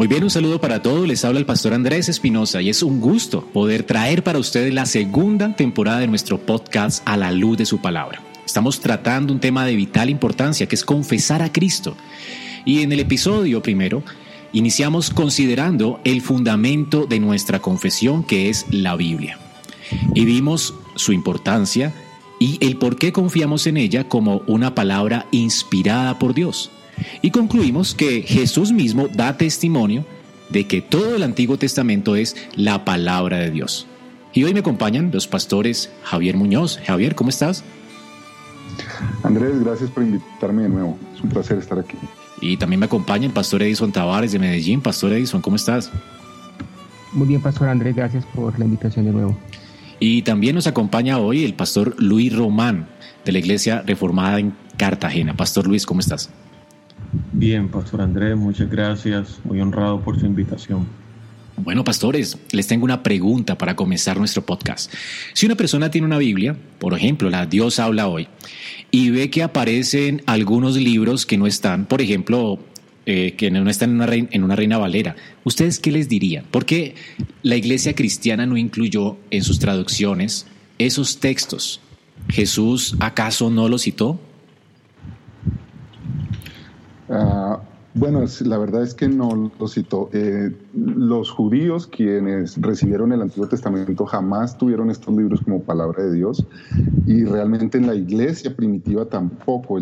Muy bien, un saludo para todos. Les habla el pastor Andrés Espinosa y es un gusto poder traer para ustedes la segunda temporada de nuestro podcast A la luz de su palabra. Estamos tratando un tema de vital importancia que es confesar a Cristo. Y en el episodio primero iniciamos considerando el fundamento de nuestra confesión que es la Biblia. Y vimos su importancia y el por qué confiamos en ella como una palabra inspirada por Dios. Y concluimos que Jesús mismo da testimonio de que todo el Antiguo Testamento es la palabra de Dios. Y hoy me acompañan los pastores Javier Muñoz. Javier, ¿cómo estás? Andrés, gracias por invitarme de nuevo. Es un placer estar aquí. Y también me acompaña el pastor Edison Tavares de Medellín. Pastor Edison, ¿cómo estás? Muy bien, pastor Andrés, gracias por la invitación de nuevo. Y también nos acompaña hoy el pastor Luis Román de la Iglesia Reformada en Cartagena. Pastor Luis, ¿cómo estás? Bien, Pastor Andrés, muchas gracias. Muy honrado por su invitación. Bueno, pastores, les tengo una pregunta para comenzar nuestro podcast. Si una persona tiene una Biblia, por ejemplo, la Dios habla hoy, y ve que aparecen algunos libros que no están, por ejemplo, eh, que no están en una, reina, en una reina valera, ¿ustedes qué les dirían? ¿Por qué la iglesia cristiana no incluyó en sus traducciones esos textos? ¿Jesús acaso no los citó? Ah, bueno, la verdad es que no lo citó. Eh, los judíos, quienes recibieron el Antiguo Testamento, jamás tuvieron estos libros como palabra de Dios. Y realmente en la iglesia primitiva tampoco.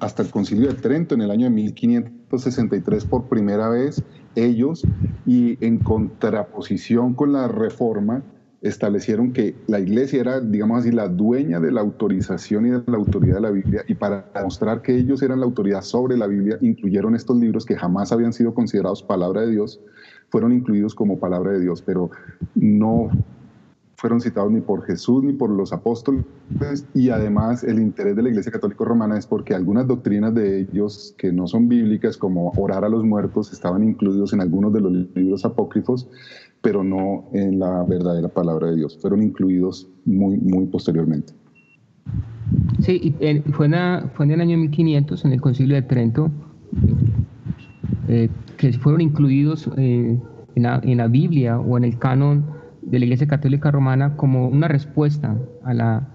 hasta el concilio de Trento en el año de 1563 por primera vez ellos y en contraposición con la reforma establecieron que la iglesia era, digamos así, la dueña de la autorización y de la autoridad de la Biblia, y para demostrar que ellos eran la autoridad sobre la Biblia, incluyeron estos libros que jamás habían sido considerados palabra de Dios, fueron incluidos como palabra de Dios, pero no fueron citados ni por Jesús ni por los apóstoles, y además el interés de la Iglesia Católica Romana es porque algunas doctrinas de ellos que no son bíblicas, como orar a los muertos, estaban incluidos en algunos de los libros apócrifos, pero no en la verdadera palabra de Dios. Fueron incluidos muy, muy posteriormente. Sí, fue, en fue en el año 1500, en el Concilio de Trento, eh, que fueron incluidos eh, en, la, en, la, Biblia o en el canon de la Iglesia Católica Romana como una respuesta a la,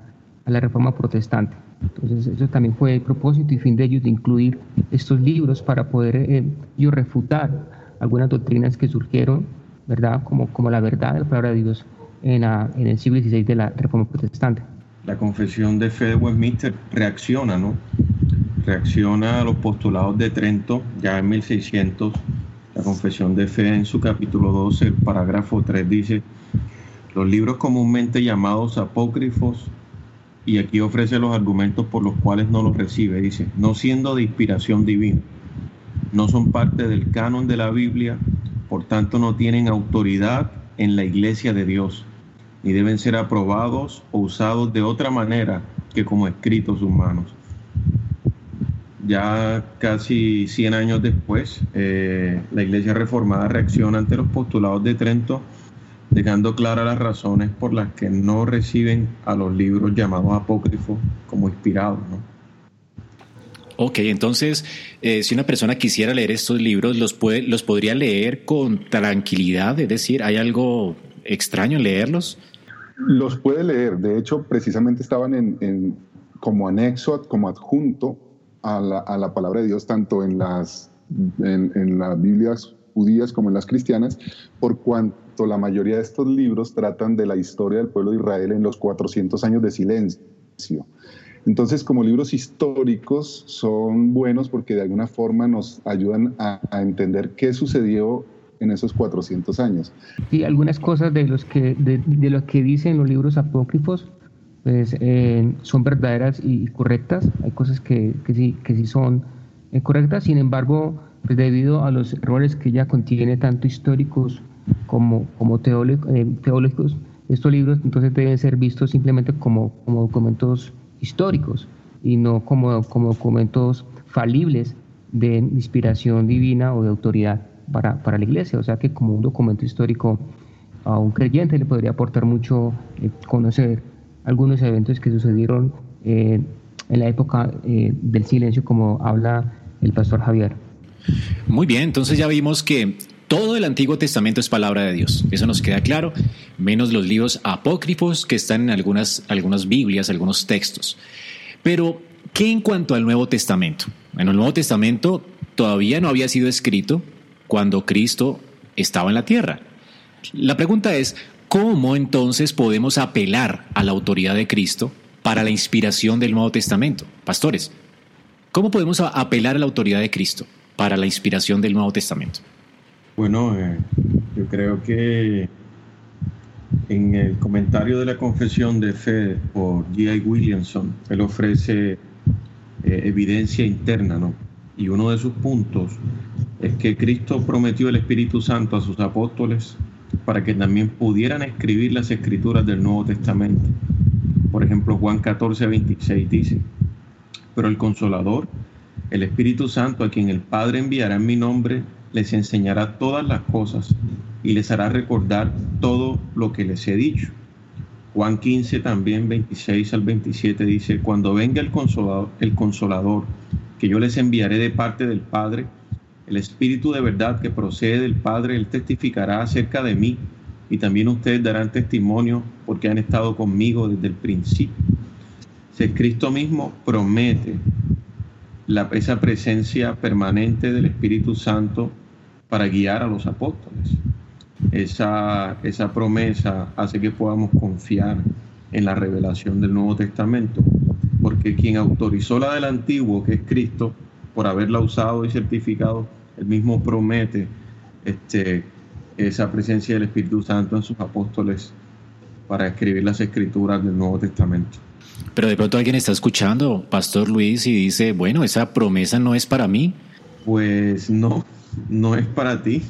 a la reforma protestante. Entonces, eso también fue el propósito y fin de ellos de incluir estos libros para poder eh, refutar algunas doctrinas que surgieron ¿verdad? Como, como la verdad de la palabra de Dios en, en el siglo XVI de la Reforma Protestante. La confesión de fe de Westminster reacciona, ¿no? Reacciona a los postulados de Trento, ya en 1600. La confesión de fe en su capítulo 12, el parágrafo 3 dice, los libros comúnmente llamados apócrifos, y aquí ofrece los argumentos por los cuales no los recibe, dice, no siendo de inspiración divina, no son parte del canon de la Biblia, por tanto no tienen autoridad en la iglesia de Dios, ni deben ser aprobados o usados de otra manera que como escritos humanos. Ya casi 100 años después, eh, la iglesia reformada reacciona ante los postulados de Trento, dejando claras las razones por las que no reciben a los libros llamados apócrifos como inspirados. Ok, entonces, eh, si una persona quisiera leer estos libros, ¿los, puede, ¿los podría leer con tranquilidad? Es decir, ¿hay algo extraño en leerlos? Los puede leer. De hecho, precisamente estaban en, como anexo, como adjunto a la, a la, palabra de Dios, tanto en las, en, las Biblias judías como en las cristianas, por cuanto la mayoría de estos libros tratan de la historia del pueblo de Israel en los 400 años de silencio. Entonces, como libros históricos, son buenos porque de alguna forma nos ayudan a, entender qué sucedió en esos 400 años. Y algunas cosas de, los que, de, lo que dicen los libros apócrifos pues, eh, son verdaderas y correctas. Hay cosas que, que, sí, que sí son eh, correctas, sin embargo, pues debido a los errores que ya contiene, tanto históricos como, como eh, estos libros entonces deben ser vistos simplemente como, como documentos históricos y no como, como documentos falibles de inspiración divina o de autoridad para, para, la iglesia. O sea que como un documento histórico a un creyente le podría aportar mucho eh, conocer algunos eventos que sucedieron eh, en la época eh, del silencio, como habla el pastor Javier. Muy bien, entonces ya vimos que todo el Antiguo Testamento es palabra de Dios. Eso nos queda claro, menos los libros apócrifos que están en algunas, algunas Biblias, algunos textos. Pero, ¿qué en cuanto al Nuevo Testamento? En el Nuevo Testamento todavía no había sido escrito cuando Cristo estaba en la tierra. La pregunta es, ¿cómo entonces podemos apelar a la autoridad de Cristo para la inspiración del Nuevo Testamento? Pastores, ¿cómo podemos apelar a la autoridad de Cristo para la inspiración del Nuevo Testamento? Bueno, eh, yo creo que en el comentario de la confesión de fe por G.I. Williamson, él ofrece eh, evidencia interna, ¿no? Y uno de sus puntos es que Cristo prometió el Espíritu Santo a sus apóstoles para que también pudieran escribir las escrituras del Nuevo Testamento. Por ejemplo, Juan 14, 26 dice, pero el consolador, el Espíritu Santo, a quien el Padre enviará en mi nombre, les enseñará todas las cosas y les hará recordar todo lo que les he dicho. Juan 15 también 26 al 27 dice, cuando venga el consolador, el consolador que yo les enviaré de parte del Padre, el Espíritu de verdad que procede del Padre, Él testificará acerca de mí y también ustedes darán testimonio porque han estado conmigo desde el principio. Si Cristo mismo promete esa presencia permanente del Espíritu Santo para guiar a los apóstoles. Esa, esa promesa hace que podamos confiar en la revelación del Nuevo Testamento, porque quien autorizó la del Antiguo, que es Cristo, por haberla usado y certificado, él mismo promete este, esa presencia del Espíritu Santo en sus apóstoles para escribir las escrituras del Nuevo Testamento. Pero de pronto alguien está escuchando, Pastor Luis, y dice, bueno, esa promesa no es para mí. Pues no, no es para ti.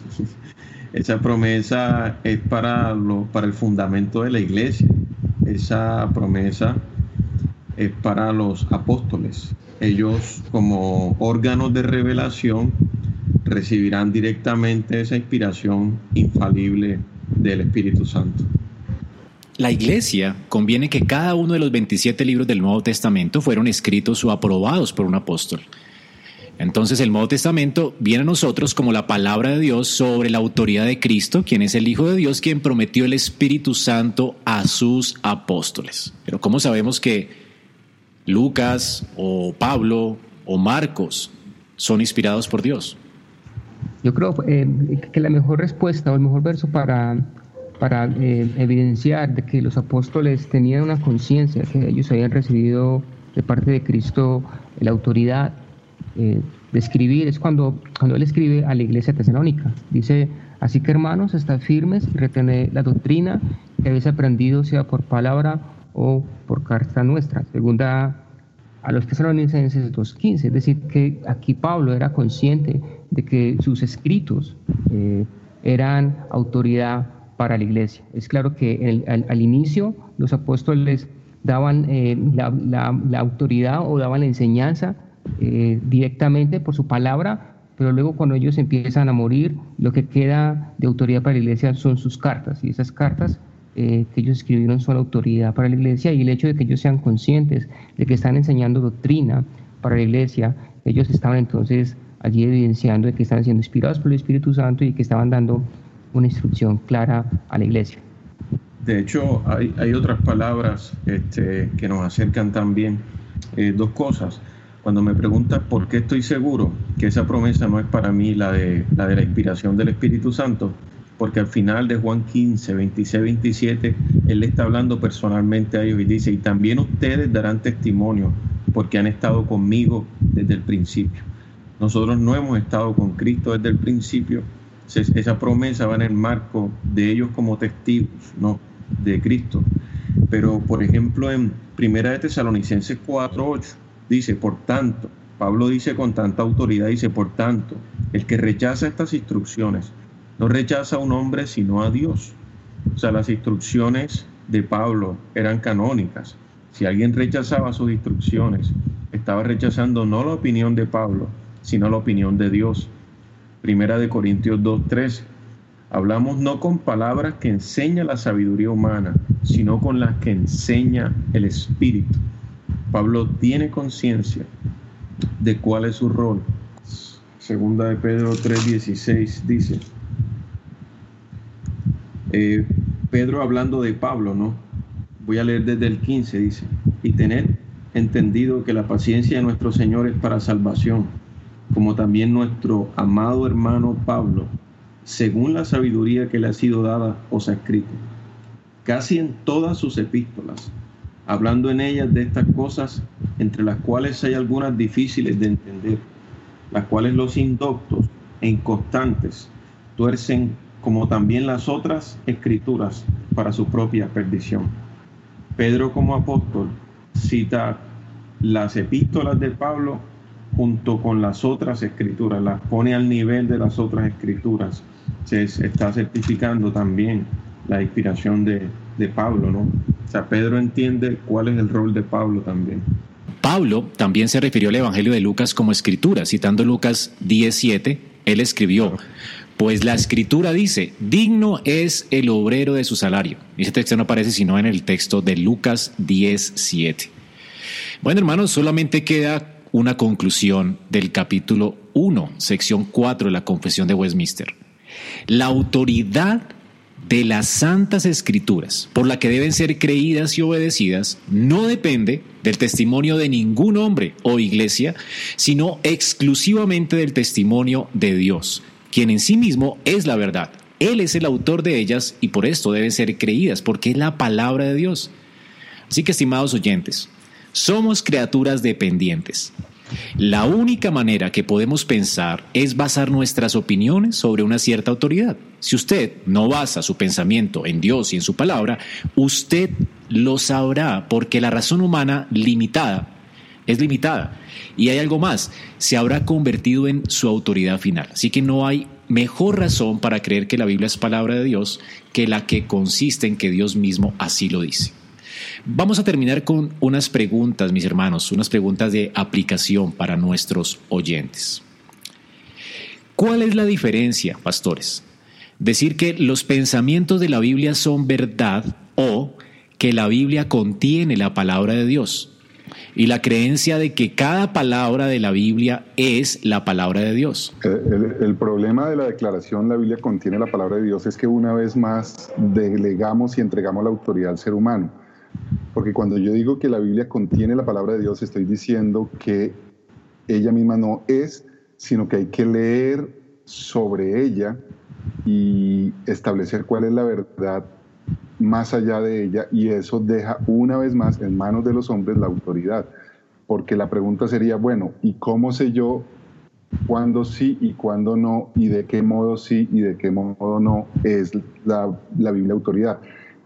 Esa promesa es para, lo, para el fundamento de la iglesia. Esa promesa es para los apóstoles. Ellos como órganos de revelación recibirán directamente esa inspiración infalible del Espíritu Santo. La iglesia conviene que cada uno de los 27 libros del Nuevo Testamento fueron escritos o aprobados por un apóstol. Entonces el Nuevo Testamento viene a nosotros como la palabra de Dios sobre la autoridad de Cristo, quien es el Hijo de Dios, quien prometió el Espíritu Santo a sus apóstoles. Pero ¿cómo sabemos que Lucas o Pablo o Marcos son inspirados por Dios? Yo creo eh, que la mejor respuesta o el mejor verso para para eh, evidenciar de que los apóstoles tenían una conciencia, que ellos habían recibido de parte de Cristo la autoridad eh, de escribir, es cuando, cuando él escribe a la iglesia tesalónica. Dice, así que hermanos, estad firmes y retened la doctrina que habéis aprendido, sea por palabra o por carta nuestra. Segunda a los tesalonicenses 2.15, es decir, que aquí Pablo era consciente de que sus escritos eh, eran autoridad para la iglesia. Es claro que al, inicio los apóstoles daban eh, la, autoridad o daban la enseñanza eh, directamente por su palabra, pero luego cuando ellos empiezan a morir, lo que queda de autoridad para la iglesia son sus cartas, y esas cartas eh, que ellos escribieron son autoridad para la iglesia, y el hecho de que ellos sean conscientes de que están enseñando doctrina para la iglesia, ellos estaban entonces allí evidenciando de que están siendo inspirados por el Espíritu Santo y que estaban dando una instrucción clara a la iglesia. De hecho, hay, otras palabras este, que nos acercan también. Eh, dos cosas. Cuando me preguntas por qué estoy seguro que esa promesa no es para mí la de la, de la inspiración del Espíritu Santo, porque al final de Juan 15, 26, 27, Él le está hablando personalmente a ellos y dice, y también ustedes darán testimonio porque han estado conmigo desde el principio. Nosotros no hemos estado con Cristo desde el principio. Esa promesa va en el marco de ellos como testigos, no de Cristo. Pero, por ejemplo, en Primera de Tesalonicenses 4.8 dice, por tanto, Pablo dice con tanta autoridad, dice, por tanto, el que rechaza estas instrucciones no rechaza a un hombre sino a Dios. O sea, las instrucciones de Pablo eran canónicas. Si alguien rechazaba sus instrucciones, estaba rechazando no la opinión de Pablo, sino la opinión de Dios. Primera de Corintios 2.13. Hablamos no con palabras que enseña la sabiduría humana, sino con las que enseña el Espíritu. Pablo tiene conciencia de cuál es su rol. Segunda de Pedro 3.16 dice, eh, Pedro hablando de Pablo, ¿no? Voy a leer desde el 15, dice, y tener entendido que la paciencia de nuestro Señor es para salvación, como también nuestro amado hermano Pablo, según la sabiduría que le ha sido dada, os ha escrito, casi en todas sus epístolas, hablando en ellas de estas cosas, entre las cuales hay algunas difíciles de entender, las cuales los indoctos e inconstantes tuercen como también las otras escrituras para su propia perdición. Pedro como apóstol cita las epístolas de Pablo junto con las otras escrituras, las pone al nivel de las otras escrituras. Se está certificando también la inspiración de, de Pablo, ¿no? O sea, Pedro entiende cuál es el rol de Pablo también. Pablo también se refirió al Evangelio de Lucas como escritura, citando Lucas 17, él escribió, pues la escritura dice, digno es el obrero de su salario. Y ese texto no aparece sino en el texto de Lucas 10, 7. Bueno, hermanos, solamente queda una conclusión del capítulo 1, sección 4 de la Confesión de Westminster. La autoridad de las santas escrituras, por la que deben ser creídas y obedecidas, no depende del testimonio de ningún hombre o iglesia, sino exclusivamente del testimonio de Dios quien en sí mismo es la verdad. Él es el autor de ellas y por esto deben ser creídas, porque es la palabra de Dios. Así que, estimados oyentes, somos criaturas dependientes. La única manera que podemos pensar es basar nuestras opiniones sobre una cierta autoridad. Si usted no basa su pensamiento en Dios y en su palabra, usted lo sabrá porque la razón humana limitada es limitada. Y hay algo más, se habrá convertido en su autoridad final. Así que no hay mejor razón para creer que la Biblia es palabra de Dios que la que consiste en que Dios mismo así lo dice. Vamos a terminar con unas preguntas, mis hermanos, unas preguntas de aplicación para nuestros oyentes. ¿Cuál es la diferencia, pastores? Decir que los pensamientos de la Biblia son verdad o que la Biblia contiene la palabra de Dios y la creencia de que cada palabra de la Biblia es la palabra de Dios. El, problema de la declaración la Biblia contiene la palabra de Dios es que una vez más delegamos y entregamos la autoridad al ser humano. Porque cuando yo digo que la Biblia contiene la palabra de Dios, estoy diciendo que ella misma no es, sino que hay que leer sobre ella y establecer cuál es la verdad más allá de ella y eso deja una vez más en manos de los hombres la autoridad. Porque la pregunta sería, bueno, ¿y cómo sé yo cuándo sí y cuándo no y de qué modo sí y de qué modo no es la, la Biblia autoridad?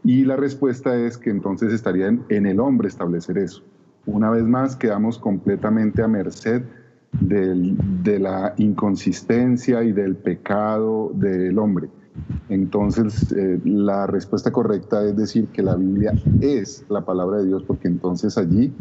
Y la respuesta es que entonces estaría en, el hombre establecer eso. Una vez más quedamos completamente a merced del, de la inconsistencia y del pecado del hombre. Entonces, eh, la respuesta correcta es decir que la Biblia es la palabra de Dios, porque entonces allí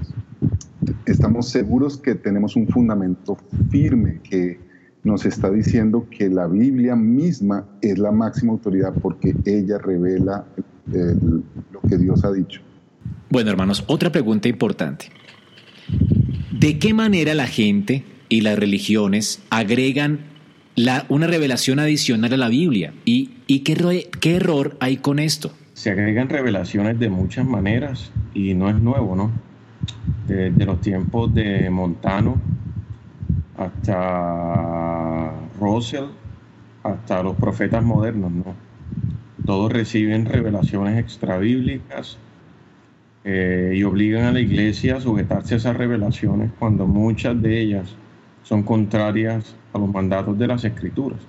estamos seguros que tenemos un fundamento firme que nos está diciendo que la Biblia misma es la máxima autoridad porque ella revela lo que Dios ha dicho. Bueno, hermanos, otra pregunta importante. ¿De qué manera la gente y las religiones agregan una revelación adicional a la Biblia. ¿Y, qué, qué error hay con esto? Se agregan revelaciones de muchas maneras y no es nuevo, ¿no? Desde los tiempos de Montano hasta Russell, hasta los profetas modernos, ¿no? Todos reciben revelaciones extrabíblicas eh, y obligan a la iglesia a sujetarse a esas revelaciones cuando muchas de ellas son contrarias a los mandatos de las escrituras.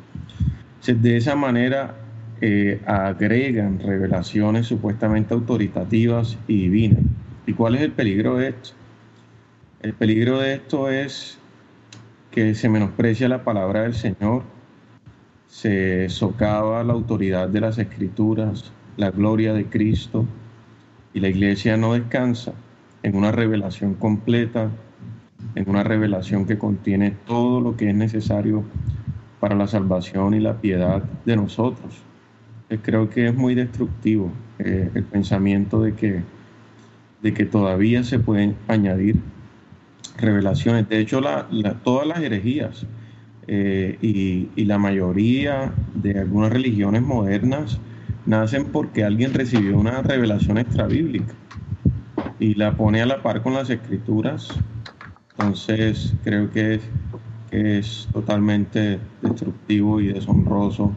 De esa manera eh, agregan revelaciones supuestamente autoritativas y divinas. ¿Y cuál es el peligro de esto? El peligro de esto es que se menosprecia la palabra del Señor, se socava la autoridad de las escrituras, la gloria de Cristo, y la iglesia no descansa en una revelación completa, en una revelación que contiene todo lo que es necesario para la salvación y la piedad de nosotros. Eh, creo que es muy destructivo eh, el pensamiento de que, de que todavía se pueden añadir revelaciones. De hecho, todas las herejías eh, y, la mayoría de algunas religiones modernas nacen porque alguien recibió una revelación extrabíblica y la pone a la par con las escrituras. Entonces creo que es, que es totalmente destructivo y deshonroso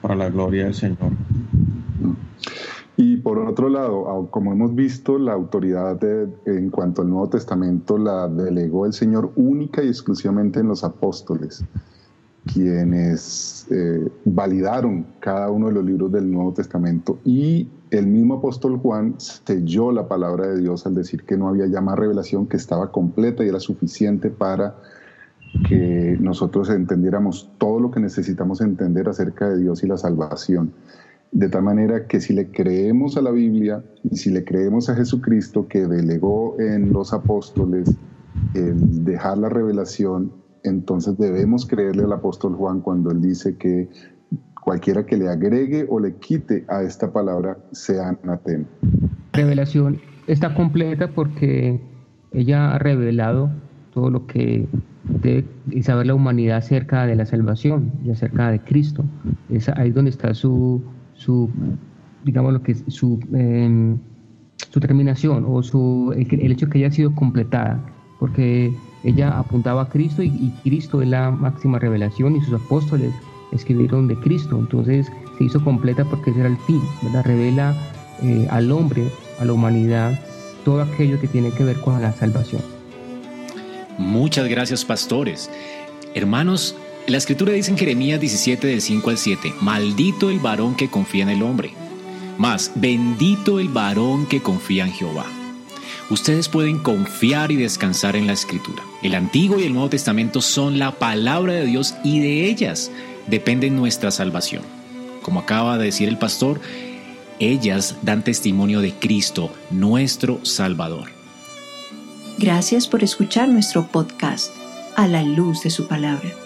para la gloria del Señor. Y por otro lado, como hemos visto, la autoridad en cuanto al Nuevo Testamento la delegó el Señor única y exclusivamente en los apóstoles, quienes eh, validaron cada uno de los libros del Nuevo Testamento. Y el mismo apóstol Juan selló la palabra de Dios al decir que no había ya más revelación, que estaba completa y era suficiente para que nosotros entendiéramos todo lo que necesitamos entender acerca de Dios y la salvación. De tal manera que si le creemos a la Biblia y si le creemos a Jesucristo que delegó en los apóstoles el dejar la revelación, entonces debemos creerle al apóstol Juan cuando él dice que cualquiera que le agregue o le quite a esta palabra sea anatema. Revelación está completa porque ella ha revelado todo lo que debe saber la humanidad acerca de la salvación y acerca de Cristo. Es ahí donde está su, su digamos lo que su, em, su terminación o su, el, hecho que haya sido completada, porque ella apuntaba a Cristo y, Cristo es la máxima revelación y sus apóstoles escribieron de Cristo, entonces se hizo completa porque ese era el fin, ¿verdad? revela eh, al hombre, a la humanidad, todo aquello que tiene que ver con la salvación. Muchas gracias, pastores. Hermanos, la escritura dice en Jeremías 17 del 5 al 7, maldito el varón que confía en el hombre, más bendito el varón que confía en Jehová. Ustedes pueden confiar y descansar en la escritura. El Antiguo y el Nuevo Testamento son la palabra de Dios y de ellas depende nuestra salvación. Como acaba de decir el pastor, ellas dan testimonio de Cristo, nuestro Salvador. Gracias por escuchar nuestro podcast, A la luz de su palabra.